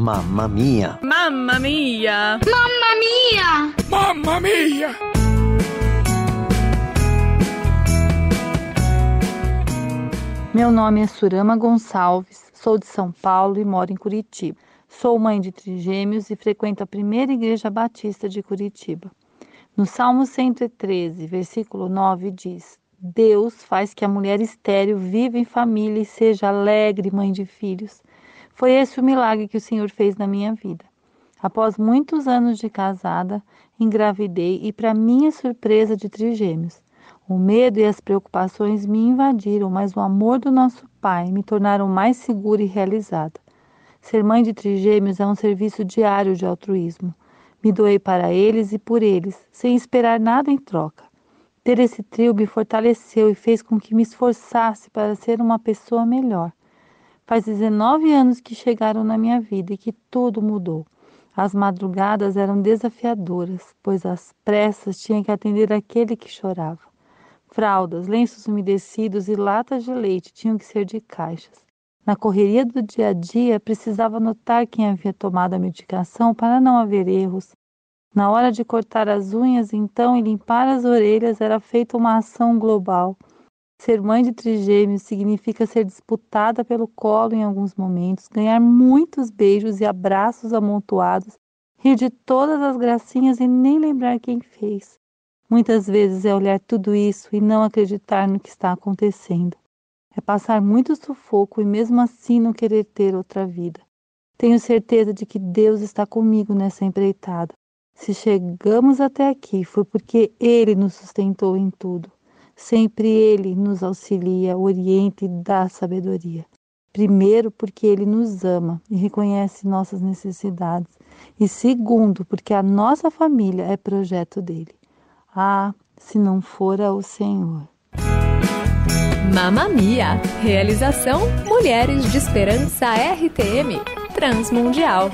Mamma mia! Mamma mia! Mamma mia! Mamma mia! Meu nome é Surama Gonçalves, sou de São Paulo e moro em Curitiba. Sou mãe de trigêmeos e frequento a primeira igreja batista de Curitiba. No Salmo 113, versículo 9, diz: Deus faz que a mulher estéril viva em família e seja alegre mãe de filhos. Foi esse o milagre que o Senhor fez na minha vida. Após muitos anos de casada, engravidei e, para minha surpresa, de trigêmeos. O medo e as preocupações me invadiram, mas o amor do nosso Pai me tornaram mais segura e realizada. Ser mãe de trigêmeos é um serviço diário de altruísmo. Me doei para eles e por eles, sem esperar nada em troca. Ter esse trio me fortaleceu e fez com que me esforçasse para ser uma pessoa melhor. Faz 19 anos que chegaram na minha vida e que tudo mudou. As madrugadas eram desafiadoras, pois às pressas tinha que atender aquele que chorava. Fraldas, lenços umedecidos e latas de leite tinham que ser de caixas. Na correria do dia a dia, precisava notar quem havia tomado a medicação para não haver erros. Na hora de cortar as unhas, então, e limpar as orelhas, era feita uma ação global. Ser mãe de trigêmeos significa ser disputada pelo colo em alguns momentos, ganhar muitos beijos e abraços amontoados, rir de todas as gracinhas e nem lembrar quem fez. Muitas vezes é olhar tudo isso e não acreditar no que está acontecendo. É passar muito sufoco e mesmo assim não querer ter outra vida. Tenho certeza de que Deus está comigo nessa empreitada. Se chegamos até aqui foi porque Ele nos sustentou em tudo. Sempre Ele nos auxilia, orienta e dá sabedoria. Primeiro, porque Ele nos ama e reconhece nossas necessidades. E segundo, porque a nossa família é projeto dele. Ah, se não fora o Senhor. Mamamia. Realização Mulheres de Esperança RTM Transmundial.